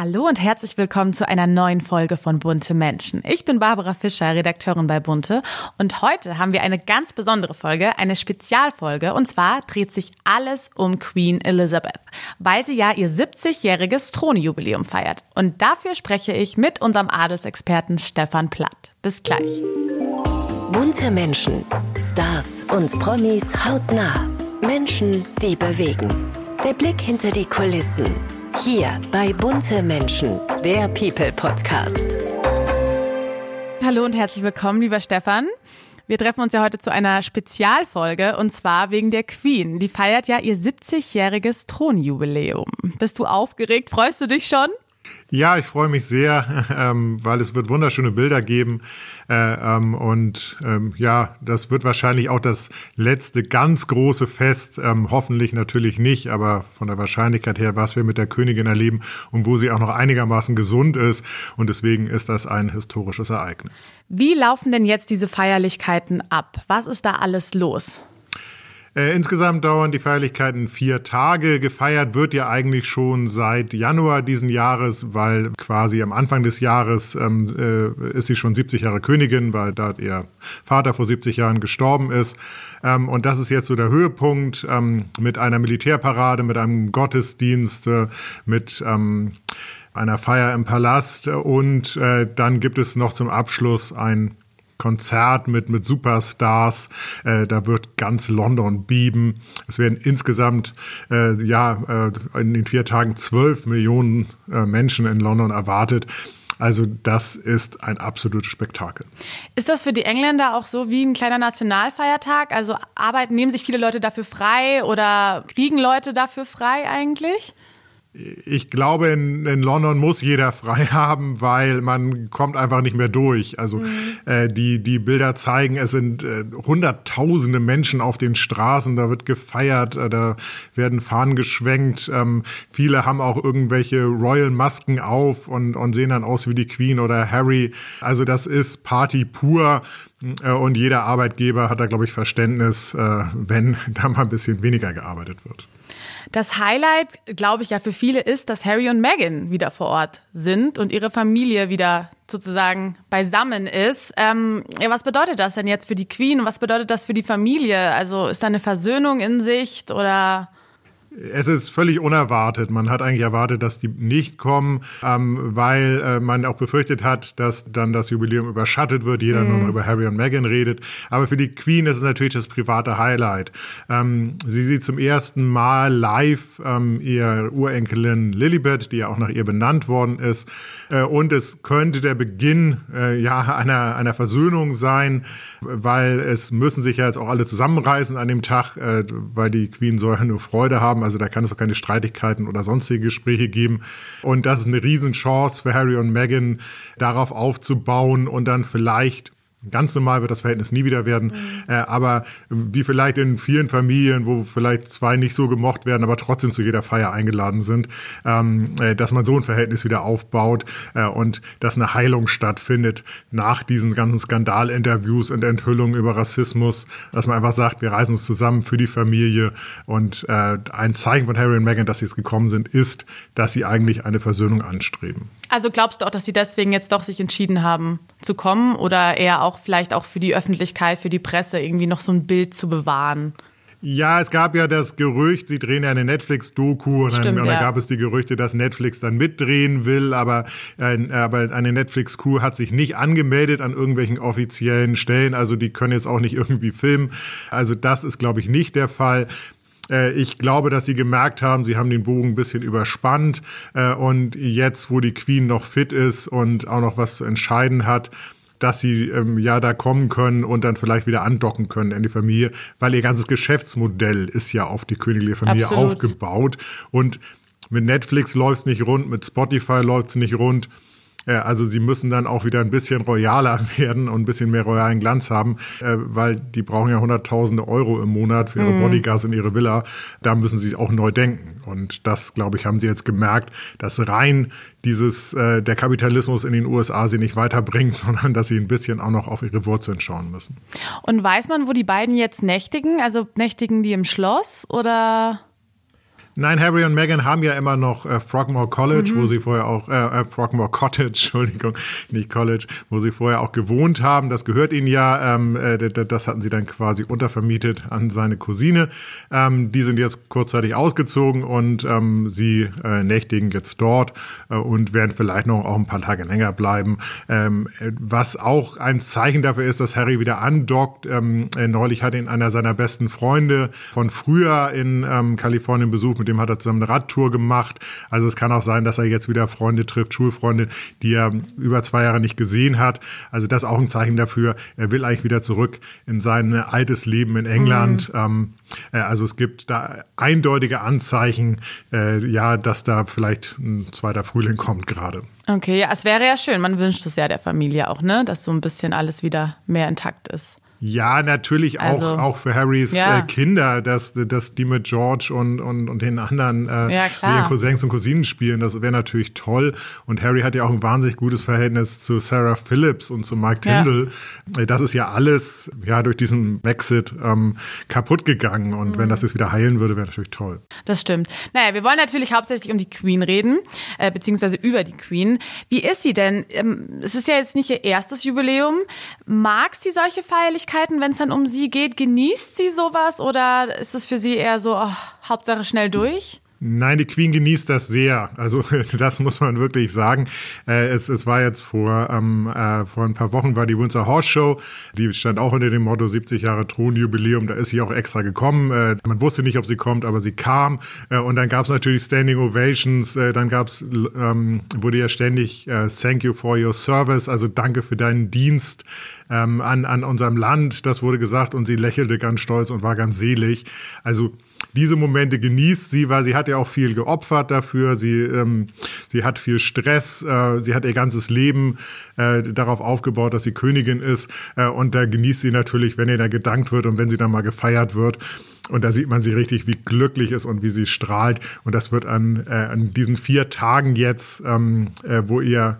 Hallo und herzlich willkommen zu einer neuen Folge von Bunte Menschen. Ich bin Barbara Fischer, Redakteurin bei Bunte und heute haben wir eine ganz besondere Folge, eine Spezialfolge und zwar dreht sich alles um Queen Elizabeth, weil sie ja ihr 70-jähriges Thronjubiläum feiert. Und dafür spreche ich mit unserem Adelsexperten Stefan Platt. Bis gleich. Bunte Menschen, Stars und Promis hautnah. Menschen, die bewegen. Der Blick hinter die Kulissen hier bei Bunte Menschen, der People Podcast. Hallo und herzlich willkommen, lieber Stefan. Wir treffen uns ja heute zu einer Spezialfolge und zwar wegen der Queen. Die feiert ja ihr 70-jähriges Thronjubiläum. Bist du aufgeregt? Freust du dich schon? Ja, ich freue mich sehr, ähm, weil es wird wunderschöne Bilder geben äh, ähm, und ähm, ja, das wird wahrscheinlich auch das letzte ganz große Fest. Ähm, hoffentlich natürlich nicht, aber von der Wahrscheinlichkeit her, was wir mit der Königin erleben und wo sie auch noch einigermaßen gesund ist und deswegen ist das ein historisches Ereignis. Wie laufen denn jetzt diese Feierlichkeiten ab? Was ist da alles los? Äh, insgesamt dauern die Feierlichkeiten vier Tage. Gefeiert wird ja eigentlich schon seit Januar diesen Jahres, weil quasi am Anfang des Jahres ähm, äh, ist sie schon 70 Jahre Königin, weil da ihr Vater vor 70 Jahren gestorben ist. Ähm, und das ist jetzt so der Höhepunkt ähm, mit einer Militärparade, mit einem Gottesdienst, äh, mit ähm, einer Feier im Palast und äh, dann gibt es noch zum Abschluss ein Konzert mit, mit Superstars. Äh, da wird ganz London bieben. Es werden insgesamt äh, ja äh, in den vier Tagen zwölf Millionen äh, Menschen in London erwartet. Also das ist ein absolutes Spektakel. Ist das für die Engländer auch so wie ein kleiner Nationalfeiertag? Also arbeiten, nehmen sich viele Leute dafür frei oder kriegen Leute dafür frei eigentlich? Ich glaube, in, in, London muss jeder frei haben, weil man kommt einfach nicht mehr durch. Also mhm. äh, die, die Bilder zeigen, es sind äh, hunderttausende Menschen auf den Straßen, da wird gefeiert, äh, da werden Fahnen geschwenkt. Ähm, viele haben auch irgendwelche Royal Masken auf und, und sehen dann aus wie die Queen oder Harry. Also das ist Party pur. Äh, und jeder Arbeitgeber hat da, glaube ich, Verständnis, äh, wenn da mal ein bisschen weniger gearbeitet wird. Das Highlight, glaube ich ja für viele, ist, dass Harry und Meghan wieder vor Ort sind und ihre Familie wieder sozusagen beisammen ist. Ähm, ja, was bedeutet das denn jetzt für die Queen was bedeutet das für die Familie? Also ist da eine Versöhnung in Sicht oder? Es ist völlig unerwartet. Man hat eigentlich erwartet, dass die nicht kommen, ähm, weil äh, man auch befürchtet hat, dass dann das Jubiläum überschattet wird, jeder mhm. nur noch über Harry und Meghan redet. Aber für die Queen ist es natürlich das private Highlight. Ähm, sie sieht zum ersten Mal live ähm, ihr Urenkelin Lilibet, die ja auch nach ihr benannt worden ist. Äh, und es könnte der Beginn äh, ja einer, einer Versöhnung sein, weil es müssen sich ja jetzt auch alle zusammenreißen an dem Tag, äh, weil die Queen soll ja nur Freude haben. Also da kann es auch keine Streitigkeiten oder sonstige Gespräche geben. Und das ist eine Riesenchance für Harry und Meghan, darauf aufzubauen und dann vielleicht Ganz normal wird das Verhältnis nie wieder werden. Mhm. Äh, aber wie vielleicht in vielen Familien, wo vielleicht zwei nicht so gemocht werden, aber trotzdem zu jeder Feier eingeladen sind, ähm, äh, dass man so ein Verhältnis wieder aufbaut äh, und dass eine Heilung stattfindet nach diesen ganzen Skandalinterviews und Enthüllungen über Rassismus, dass man einfach sagt, wir reisen uns zusammen für die Familie und äh, ein Zeichen von Harry und Meghan, dass sie jetzt gekommen sind, ist, dass sie eigentlich eine Versöhnung anstreben. Also glaubst du auch, dass sie deswegen jetzt doch sich entschieden haben zu kommen oder eher auch vielleicht auch für die Öffentlichkeit, für die Presse irgendwie noch so ein Bild zu bewahren? Ja, es gab ja das Gerücht, sie drehen ja eine Netflix-Doku und, dann, und dann gab es die Gerüchte, dass Netflix dann mitdrehen will, aber, äh, aber eine Netflix-Crew hat sich nicht angemeldet an irgendwelchen offiziellen Stellen, also die können jetzt auch nicht irgendwie filmen. Also das ist, glaube ich, nicht der Fall. Äh, ich glaube, dass sie gemerkt haben, sie haben den Bogen ein bisschen überspannt äh, und jetzt, wo die Queen noch fit ist und auch noch was zu entscheiden hat, dass sie ähm, ja da kommen können und dann vielleicht wieder andocken können in die Familie, weil ihr ganzes Geschäftsmodell ist ja auf die königliche Familie Absolut. aufgebaut und mit Netflix läuft es nicht rund, mit Spotify läuft es nicht rund. Äh, also sie müssen dann auch wieder ein bisschen royaler werden und ein bisschen mehr royalen Glanz haben, äh, weil die brauchen ja hunderttausende Euro im Monat für ihre mhm. Bodyguards in ihre Villa. Da müssen sie auch neu denken. Und das, glaube ich, haben sie jetzt gemerkt, dass rein dieses, äh, der Kapitalismus in den USA sie nicht weiterbringt, sondern dass sie ein bisschen auch noch auf ihre Wurzeln schauen müssen. Und weiß man, wo die beiden jetzt nächtigen? Also nächtigen die im Schloss oder? Nein, Harry und Meghan haben ja immer noch äh, Frogmore College, mhm. wo sie vorher auch, äh, äh, Frogmore Cottage, Entschuldigung, nicht College, wo sie vorher auch gewohnt haben. Das gehört ihnen ja. Ähm, äh, das hatten sie dann quasi untervermietet an seine Cousine. Ähm, die sind jetzt kurzzeitig ausgezogen und ähm, sie äh, nächtigen jetzt dort äh, und werden vielleicht noch auch ein paar Tage länger bleiben. Ähm, was auch ein Zeichen dafür ist, dass Harry wieder andockt. Ähm, äh, neulich hat ihn einer seiner besten Freunde von früher in ähm, Kalifornien besucht, mit dem hat er zusammen eine Radtour gemacht. Also es kann auch sein, dass er jetzt wieder Freunde trifft, Schulfreunde, die er über zwei Jahre nicht gesehen hat. Also das ist auch ein Zeichen dafür, er will eigentlich wieder zurück in sein altes Leben in England. Mhm. Ähm, äh, also es gibt da eindeutige Anzeichen, äh, ja, dass da vielleicht ein zweiter Frühling kommt gerade. Okay, ja, es wäre ja schön. Man wünscht es ja der Familie auch, ne, dass so ein bisschen alles wieder mehr intakt ist. Ja, natürlich auch, also, auch für Harrys ja. äh, Kinder, dass, dass die mit George und, und, und den anderen äh, ja, ihren Cousins und Cousinen spielen. Das wäre natürlich toll. Und Harry hat ja auch ein wahnsinnig gutes Verhältnis zu Sarah Phillips und zu Mike Tyndall. Ja. Äh, das ist ja alles ja durch diesen Exit ähm, kaputt gegangen. Und mhm. wenn das jetzt wieder heilen würde, wäre natürlich toll. Das stimmt. Naja, wir wollen natürlich hauptsächlich um die Queen reden, äh, beziehungsweise über die Queen. Wie ist sie denn? Ähm, es ist ja jetzt nicht ihr erstes Jubiläum. Mag sie solche Feierlichkeiten? Schwierigkeiten, wenn es dann um sie geht? Genießt sie sowas oder ist es für sie eher so, oh, Hauptsache schnell durch? Nein, die Queen genießt das sehr. Also das muss man wirklich sagen. Äh, es, es war jetzt vor, ähm, äh, vor ein paar Wochen war die Windsor Horse Show. Die stand auch unter dem Motto 70 Jahre Thronjubiläum. Da ist sie auch extra gekommen. Äh, man wusste nicht, ob sie kommt, aber sie kam. Äh, und dann gab es natürlich Standing Ovations. Äh, dann gab's, ähm, wurde ja ständig äh, Thank you for your service. Also danke für deinen Dienst ähm, an, an unserem Land. Das wurde gesagt und sie lächelte ganz stolz und war ganz selig. Also diese Momente genießt sie, weil sie hat ja auch viel geopfert dafür. Sie, ähm, sie hat viel Stress. Äh, sie hat ihr ganzes Leben äh, darauf aufgebaut, dass sie Königin ist. Äh, und da genießt sie natürlich, wenn ihr da gedankt wird und wenn sie dann mal gefeiert wird. Und da sieht man sie richtig, wie glücklich ist und wie sie strahlt. Und das wird an, äh, an diesen vier Tagen jetzt, ähm, äh, wo ihr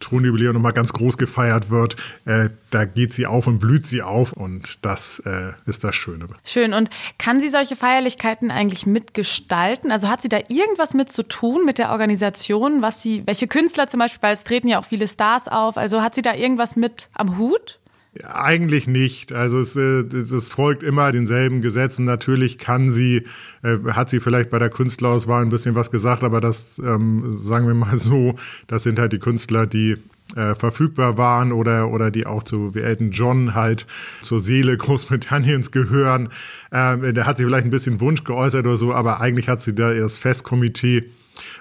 Thronjubiläum nochmal ganz groß gefeiert wird, äh, da geht sie auf und blüht sie auf und das äh, ist das Schöne. Schön. Und kann sie solche Feierlichkeiten eigentlich mitgestalten? Also hat sie da irgendwas mit zu tun mit der Organisation, was sie, welche Künstler zum Beispiel, weil es treten ja auch viele Stars auf, also hat sie da irgendwas mit am Hut? Eigentlich nicht. Also es, äh, es folgt immer denselben Gesetzen. Natürlich kann sie, äh, hat sie vielleicht bei der Künstlerauswahl ein bisschen was gesagt, aber das, ähm, sagen wir mal so, das sind halt die Künstler, die äh, verfügbar waren oder, oder die auch zu wie Elton John halt zur Seele Großbritanniens gehören. Ähm, da hat sie vielleicht ein bisschen Wunsch geäußert oder so, aber eigentlich hat sie da das Festkomitee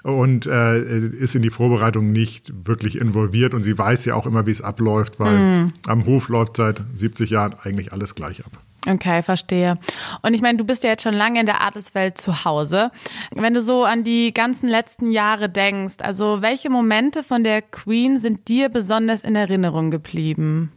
und äh, ist in die Vorbereitung nicht wirklich involviert und sie weiß ja auch immer, wie es abläuft, weil mm. am Hof läuft seit 70 Jahren eigentlich alles gleich ab. Okay, verstehe. Und ich meine, du bist ja jetzt schon lange in der Adelswelt zu Hause. Wenn du so an die ganzen letzten Jahre denkst, also welche Momente von der Queen sind dir besonders in Erinnerung geblieben?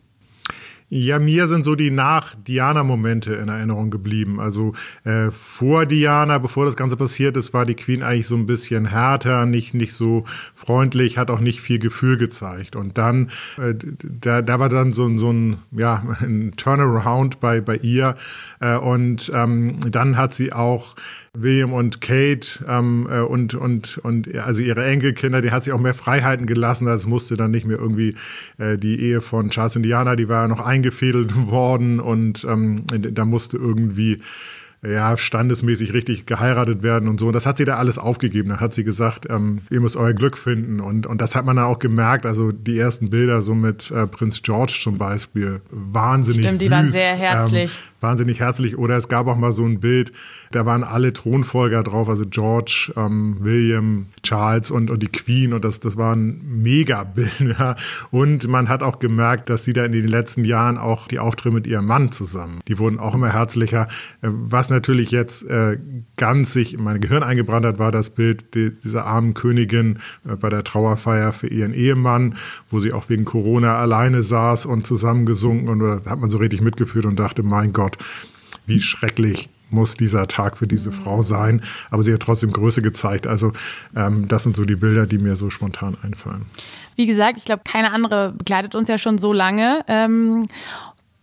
Ja, mir sind so die Nach-Diana-Momente in Erinnerung geblieben. Also äh, vor Diana, bevor das Ganze passiert ist, war die Queen eigentlich so ein bisschen härter, nicht, nicht so freundlich, hat auch nicht viel Gefühl gezeigt. Und dann, äh, da, da war dann so, so ein, ja, ein Turnaround bei, bei ihr. Äh, und ähm, dann hat sie auch William und Kate ähm, äh, und, und, und also ihre Enkelkinder, die hat sie auch mehr Freiheiten gelassen. Das musste dann nicht mehr irgendwie äh, die Ehe von Charles und Diana, die war ja noch eingefädelt worden und ähm, da musste irgendwie ja, standesmäßig richtig geheiratet werden und so. Und das hat sie da alles aufgegeben. Da hat sie gesagt, ähm, ihr müsst euer Glück finden. Und, und das hat man dann auch gemerkt. Also die ersten Bilder so mit äh, Prinz George zum Beispiel, wahnsinnig Stimmt, süß. die waren sehr herzlich. Ähm, wahnsinnig herzlich. Oder es gab auch mal so ein Bild, da waren alle Thronfolger drauf, also George, ähm, William, Charles und, und die Queen. Und das, das waren Mega-Bilder. Und man hat auch gemerkt, dass sie da in den letzten Jahren auch die Auftritte mit ihrem Mann zusammen, die wurden auch immer herzlicher. Äh, was natürlich jetzt äh, ganz sich in mein Gehirn eingebrannt hat, war das Bild die, dieser armen Königin äh, bei der Trauerfeier für ihren Ehemann, wo sie auch wegen Corona alleine saß und zusammengesunken. Und da hat man so richtig mitgefühlt und dachte, mein Gott, wie schrecklich muss dieser Tag für diese Frau sein. Aber sie hat trotzdem Größe gezeigt. Also ähm, das sind so die Bilder, die mir so spontan einfallen. Wie gesagt, ich glaube, keine andere begleitet uns ja schon so lange. Ähm,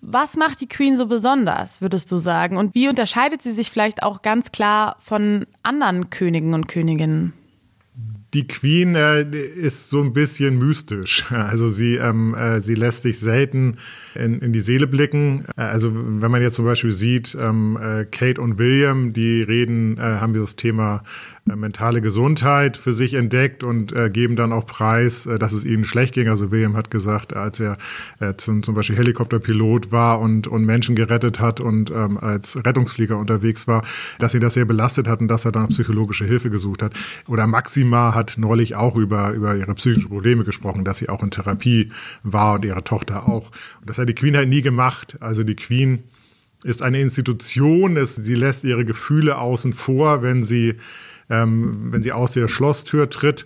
Was macht die Queen so besonders, würdest du sagen? Und wie unterscheidet sie sich vielleicht auch ganz klar von anderen Königen und Königinnen? Die Queen äh, ist so ein bisschen mystisch. Also sie, ähm, äh, sie lässt sich selten in, in die Seele blicken. Äh, also wenn man jetzt zum Beispiel sieht, ähm, äh, Kate und William, die reden, äh, haben das Thema äh, mentale Gesundheit für sich entdeckt und äh, geben dann auch preis, äh, dass es ihnen schlecht ging. Also William hat gesagt, als er äh, zum, zum Beispiel Helikopterpilot war und, und Menschen gerettet hat und ähm, als Rettungsflieger unterwegs war, dass ihn das sehr belastet hat und dass er dann psychologische Hilfe gesucht hat. Oder Maxima hat neulich auch über, über ihre psychischen Probleme gesprochen, dass sie auch in Therapie war und ihre Tochter auch. Und das hat die Queen halt nie gemacht. Also die Queen ist eine Institution, es, sie lässt ihre Gefühle außen vor, wenn sie ähm, wenn sie aus der Schlosstür tritt.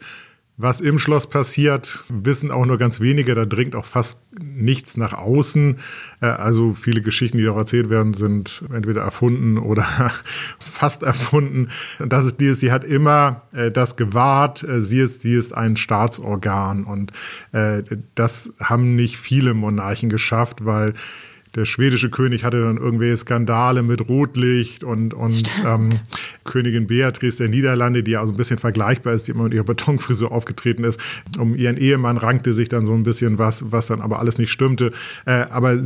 Was im Schloss passiert, wissen auch nur ganz wenige. Da dringt auch fast nichts nach außen. Äh, also viele Geschichten, die auch erzählt werden, sind entweder erfunden oder fast erfunden. Und das ist dieses, sie hat immer äh, das gewahrt. Äh, sie ist, sie ist ein Staatsorgan. Und das haben nicht viele Monarchen geschafft, weil der schwedische König hatte dann irgendwelche Skandale mit Rotlicht und, und ähm, Königin Beatrice der Niederlande, die ja so ein bisschen vergleichbar ist, die immer mit ihrer Betonfrisur aufgetreten ist. Um ihren Ehemann rankte sich dann so ein bisschen was, was dann aber alles nicht stimmte. Äh, aber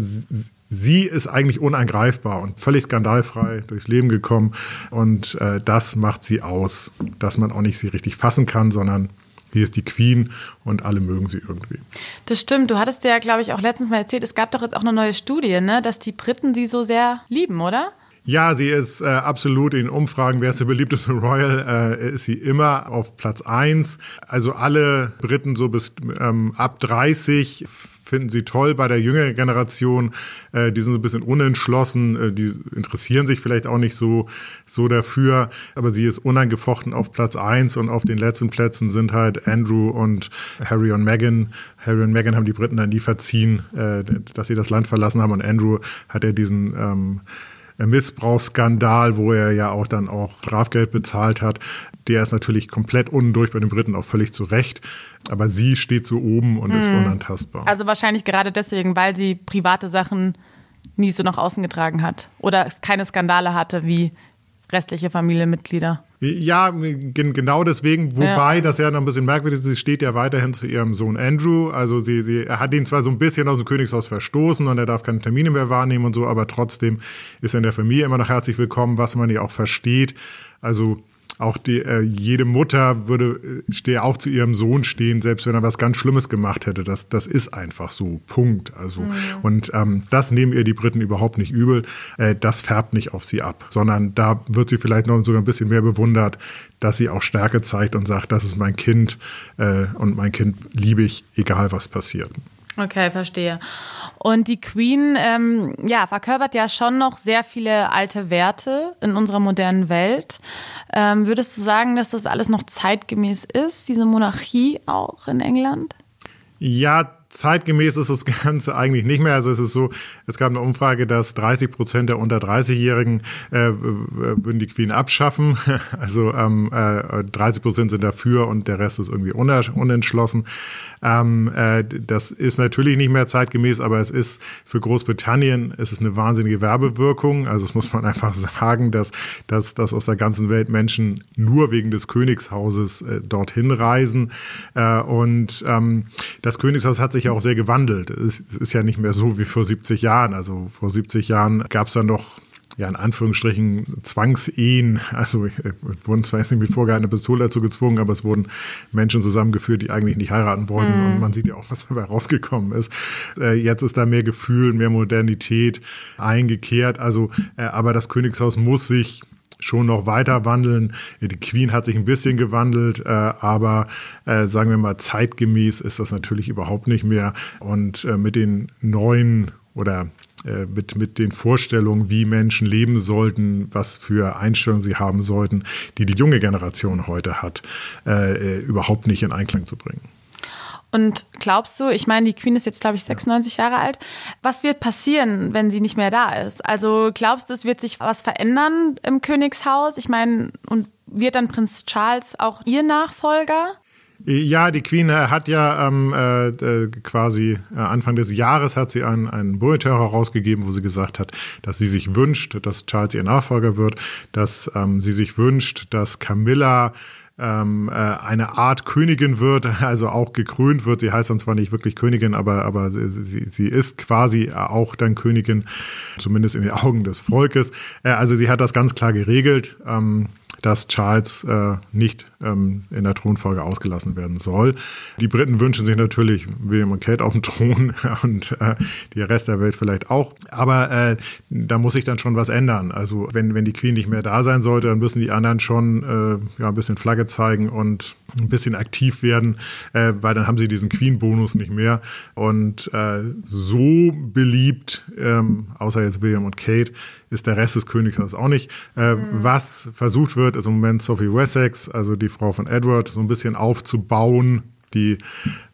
sie ist eigentlich unangreifbar und völlig skandalfrei durchs Leben gekommen. Und äh, das macht sie aus, dass man auch nicht sie richtig fassen kann, sondern hier ist die Queen und alle mögen sie irgendwie. Das stimmt. Du hattest ja, glaube ich, auch letztens mal erzählt, es gab doch jetzt auch eine neue Studie, ne, dass die Briten sie so sehr lieben, oder? Ja, sie ist äh, absolut in Umfragen, wer ist der beliebteste Royal, äh, ist sie immer auf Platz eins. Also alle Briten so bis ähm, ab 30 finden sie toll bei der jüngeren Generation. Äh, die sind so ein bisschen unentschlossen, äh, die interessieren sich vielleicht auch nicht so, so dafür. Aber sie ist unangefochten auf Platz eins und auf den letzten Plätzen sind halt Andrew und Harry und Meghan. Harry und Meghan haben die Briten dann nie verziehen, äh, dass sie das Land verlassen haben. Und Andrew hat ja diesen ähm, Missbrauchsskandal, wo er ja auch dann auch Strafgeld bezahlt hat. Der ist natürlich komplett undurch bei den Briten auch völlig zu Recht. Aber sie steht so oben und hm. ist unantastbar. Also wahrscheinlich gerade deswegen, weil sie private Sachen nie so nach außen getragen hat oder keine Skandale hatte wie restliche Familienmitglieder. Ja, genau deswegen, wobei ja. das ja noch ein bisschen merkwürdig ist, sie steht ja weiterhin zu ihrem Sohn Andrew. Also sie, sie er hat ihn zwar so ein bisschen aus dem Königshaus verstoßen und er darf keine Termine mehr wahrnehmen und so, aber trotzdem ist er in der Familie immer noch herzlich willkommen, was man ja auch versteht. Also auch die, äh, jede Mutter würde äh, stehe auch zu ihrem Sohn stehen, selbst wenn er was ganz Schlimmes gemacht hätte. Das, das ist einfach so. Punkt. Also mhm. und ähm, das nehmen ihr die Briten überhaupt nicht übel. Äh, das färbt nicht auf sie ab, sondern da wird sie vielleicht noch sogar ein bisschen mehr bewundert, dass sie auch Stärke zeigt und sagt, das ist mein Kind äh, und mein Kind liebe ich, egal was passiert. Okay, verstehe. Und die Queen, ähm, ja, verkörpert ja schon noch sehr viele alte Werte in unserer modernen Welt. Ähm, würdest du sagen, dass das alles noch zeitgemäß ist, diese Monarchie auch in England? Ja, zeitgemäß ist das Ganze eigentlich nicht mehr. Also es ist so, es gab eine Umfrage, dass 30 Prozent der unter 30-Jährigen äh, würden die Queen abschaffen. Also ähm, äh, 30 Prozent sind dafür und der Rest ist irgendwie unentschlossen. Ähm, äh, das ist natürlich nicht mehr zeitgemäß, aber es ist für Großbritannien es ist eine wahnsinnige Werbewirkung. Also es muss man einfach sagen, dass, dass, dass aus der ganzen Welt Menschen nur wegen des Königshauses äh, dorthin reisen. Äh, und ähm, das Königshaus hat sich sich ja auch sehr gewandelt. Es ist ja nicht mehr so wie vor 70 Jahren. Also vor 70 Jahren gab es dann noch ja, in Anführungsstrichen Zwangsehen. Also äh, wurden zwar nicht mit vorgehaltener Pistole dazu gezwungen, aber es wurden Menschen zusammengeführt, die eigentlich nicht heiraten wollten. Mhm. Und man sieht ja auch, was dabei rausgekommen ist. Äh, jetzt ist da mehr Gefühl, mehr Modernität eingekehrt. Also, äh, aber das Königshaus muss sich schon noch weiter wandeln. Die Queen hat sich ein bisschen gewandelt, äh, aber äh, sagen wir mal, zeitgemäß ist das natürlich überhaupt nicht mehr. Und äh, mit den neuen oder äh, mit, mit den Vorstellungen, wie Menschen leben sollten, was für Einstellungen sie haben sollten, die die junge Generation heute hat, äh, äh, überhaupt nicht in Einklang zu bringen. Und glaubst du, ich meine, die Queen ist jetzt, glaube ich, 96 Jahre alt. Was wird passieren, wenn sie nicht mehr da ist? Also glaubst du, es wird sich was verändern im Königshaus? Ich meine, und wird dann Prinz Charles auch ihr Nachfolger? Ja, die Queen äh, hat ja ähm, äh, äh, quasi äh, Anfang des Jahres hat sie einen, einen Bulletin herausgegeben, wo sie gesagt hat, dass sie sich wünscht, dass Charles ihr Nachfolger wird, dass ähm, sie sich wünscht, dass Camilla ähm, äh, eine Art Königin wird, also auch gekrönt wird. Sie heißt dann zwar nicht wirklich Königin, aber, aber sie, sie ist quasi auch dann Königin, zumindest in den Augen des Volkes. Äh, also sie hat das ganz klar geregelt. Ähm, dass Charles äh, nicht ähm, in der Thronfolge ausgelassen werden soll. Die Briten wünschen sich natürlich William und Kate auf dem Thron und äh, der Rest der Welt vielleicht auch. Aber äh, da muss sich dann schon was ändern. Also wenn, wenn die Queen nicht mehr da sein sollte, dann müssen die anderen schon äh, ja, ein bisschen Flagge zeigen und ein bisschen aktiv werden, äh, weil dann haben sie diesen Queen-Bonus nicht mehr. Und äh, so beliebt, ähm, außer jetzt William und Kate, ist der Rest des Königshauses auch nicht. Äh, mhm. Was versucht wird, ist im Moment Sophie Wessex, also die Frau von Edward, so ein bisschen aufzubauen. Die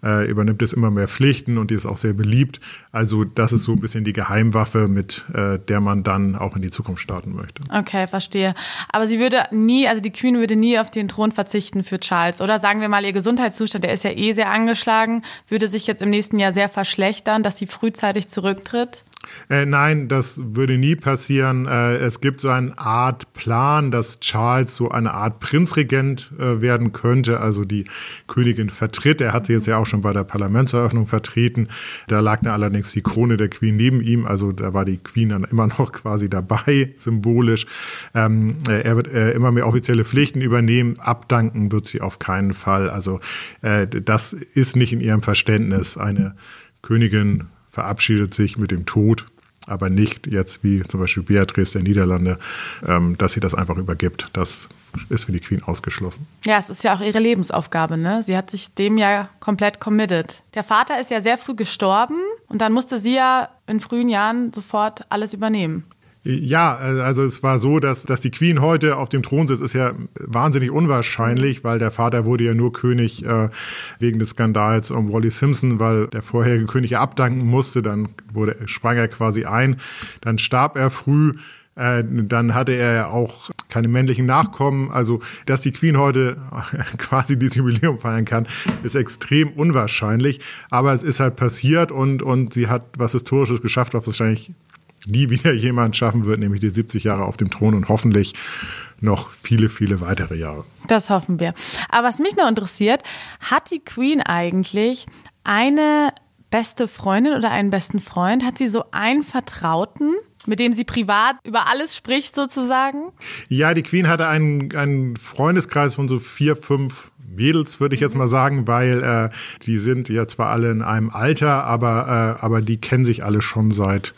äh, übernimmt jetzt immer mehr Pflichten und die ist auch sehr beliebt. Also das ist so ein bisschen die Geheimwaffe, mit äh, der man dann auch in die Zukunft starten möchte. Okay, verstehe. Aber sie würde nie, also die Queen würde nie auf den Thron verzichten für Charles, oder? Sagen wir mal, ihr Gesundheitszustand, der ist ja eh sehr angeschlagen, würde sich jetzt im nächsten Jahr sehr verschlechtern, dass sie frühzeitig zurücktritt? Äh, nein, das würde nie passieren. Äh, es gibt so eine Art Plan, dass Charles so eine Art Prinzregent äh, werden könnte, also die Königin vertritt. Er hat sie jetzt ja auch schon bei der Parlamentseröffnung vertreten. Da lag dann allerdings die Krone der Queen neben ihm, also da war die Queen dann immer noch quasi dabei, symbolisch. Ähm, äh, er wird äh, immer mehr offizielle Pflichten übernehmen. Abdanken wird sie auf keinen Fall. Also äh, das ist nicht in ihrem Verständnis eine Königin verabschiedet sich mit dem Tod, aber nicht jetzt wie zum Beispiel Beatrice der Niederlande, ähm, dass sie das einfach übergibt. Das ist für die Queen ausgeschlossen. Ja, es ist ja auch ihre Lebensaufgabe. Ne? Sie hat sich dem ja komplett committed. Der Vater ist ja sehr früh gestorben und dann musste sie ja in frühen Jahren sofort alles übernehmen. Ja, also es war so, dass, dass die Queen heute auf dem Thron sitzt, ist ja wahnsinnig unwahrscheinlich, weil der Vater wurde ja nur König äh, wegen des Skandals um Wally Simpson, weil der vorherige König ja abdanken musste, dann wurde, sprang er quasi ein, dann starb er früh. Äh, dann hatte er ja auch keine männlichen Nachkommen. Also, dass die Queen heute quasi dieses Jubiläum feiern kann, ist extrem unwahrscheinlich. Aber es ist halt passiert und, und sie hat was Historisches geschafft, was wahrscheinlich nie wieder jemand schaffen wird, nämlich die 70 Jahre auf dem Thron und hoffentlich noch viele, viele weitere Jahre. Das hoffen wir. Aber was mich noch interessiert, hat die Queen eigentlich eine beste Freundin oder einen besten Freund? Hat sie so einen Vertrauten? Mit dem sie privat über alles spricht sozusagen? Ja, die Queen hatte einen, einen Freundeskreis von so vier, fünf Mädels, würde ich jetzt mal sagen, weil äh, die sind ja zwar alle in einem Alter, aber, äh, aber die kennen sich alle schon seit,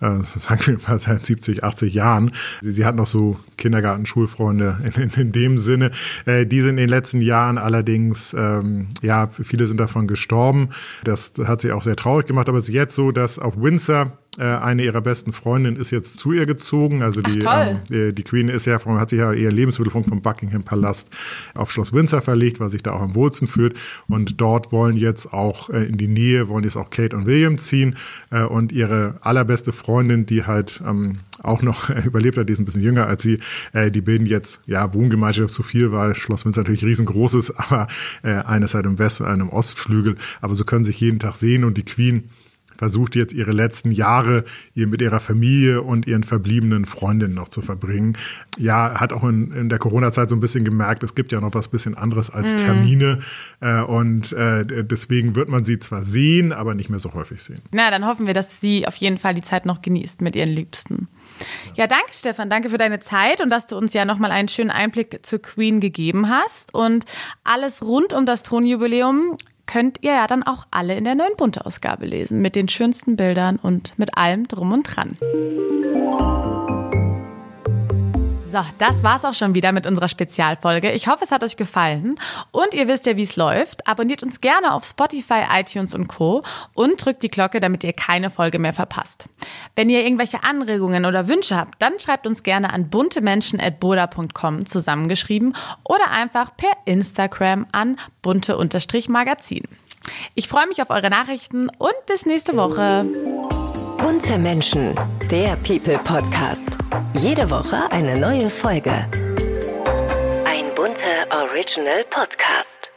äh, sagen wir mal, seit 70, 80 Jahren. Sie, sie hat noch so Kindergarten, Schulfreunde in, in, in dem Sinne. Äh, die sind in den letzten Jahren allerdings, ähm, ja, viele sind davon gestorben. Das hat sie auch sehr traurig gemacht, aber es ist jetzt so, dass auch Windsor eine ihrer besten Freundinnen ist jetzt zu ihr gezogen. Also die, Ach, ähm, die Queen ist ja, hat sich ja ihr Lebensmittelpunkt vom Buckingham Palast auf Schloss Windsor verlegt, weil sich da auch am wohlsten fühlt. Und dort wollen jetzt auch äh, in die Nähe, wollen jetzt auch Kate und William ziehen. Äh, und ihre allerbeste Freundin, die halt ähm, auch noch überlebt hat, die ist ein bisschen jünger als sie, äh, die bilden jetzt, ja, Wohngemeinschaft zu viel, weil Schloss Windsor natürlich riesengroß ist, aber äh, eines halt im West- und einem Ostflügel. Aber so können sich jeden Tag sehen und die Queen versucht jetzt ihre letzten Jahre ihr mit ihrer Familie und ihren verbliebenen Freundinnen noch zu verbringen. Ja, hat auch in, in der Corona-Zeit so ein bisschen gemerkt, es gibt ja noch was bisschen anderes als mhm. Termine. Äh, und äh, deswegen wird man sie zwar sehen, aber nicht mehr so häufig sehen. Na, dann hoffen wir, dass sie auf jeden Fall die Zeit noch genießt mit ihren Liebsten. Ja, danke Stefan, danke für deine Zeit und dass du uns ja nochmal einen schönen Einblick zur Queen gegeben hast. Und alles rund um das Thronjubiläum könnt ihr ja dann auch alle in der neuen Bunte-Ausgabe lesen, mit den schönsten Bildern und mit allem drum und dran. So, das war's auch schon wieder mit unserer Spezialfolge. Ich hoffe, es hat euch gefallen. Und ihr wisst ja, wie es läuft. Abonniert uns gerne auf Spotify, iTunes und Co. und drückt die Glocke, damit ihr keine Folge mehr verpasst. Wenn ihr irgendwelche Anregungen oder Wünsche habt, dann schreibt uns gerne an buntemenschen.boda.com zusammengeschrieben oder einfach per Instagram an bunte-magazin. Ich freue mich auf eure Nachrichten und bis nächste Woche. Bunte Menschen, der People Podcast. Jede Woche eine neue Folge. Ein bunter Original Podcast.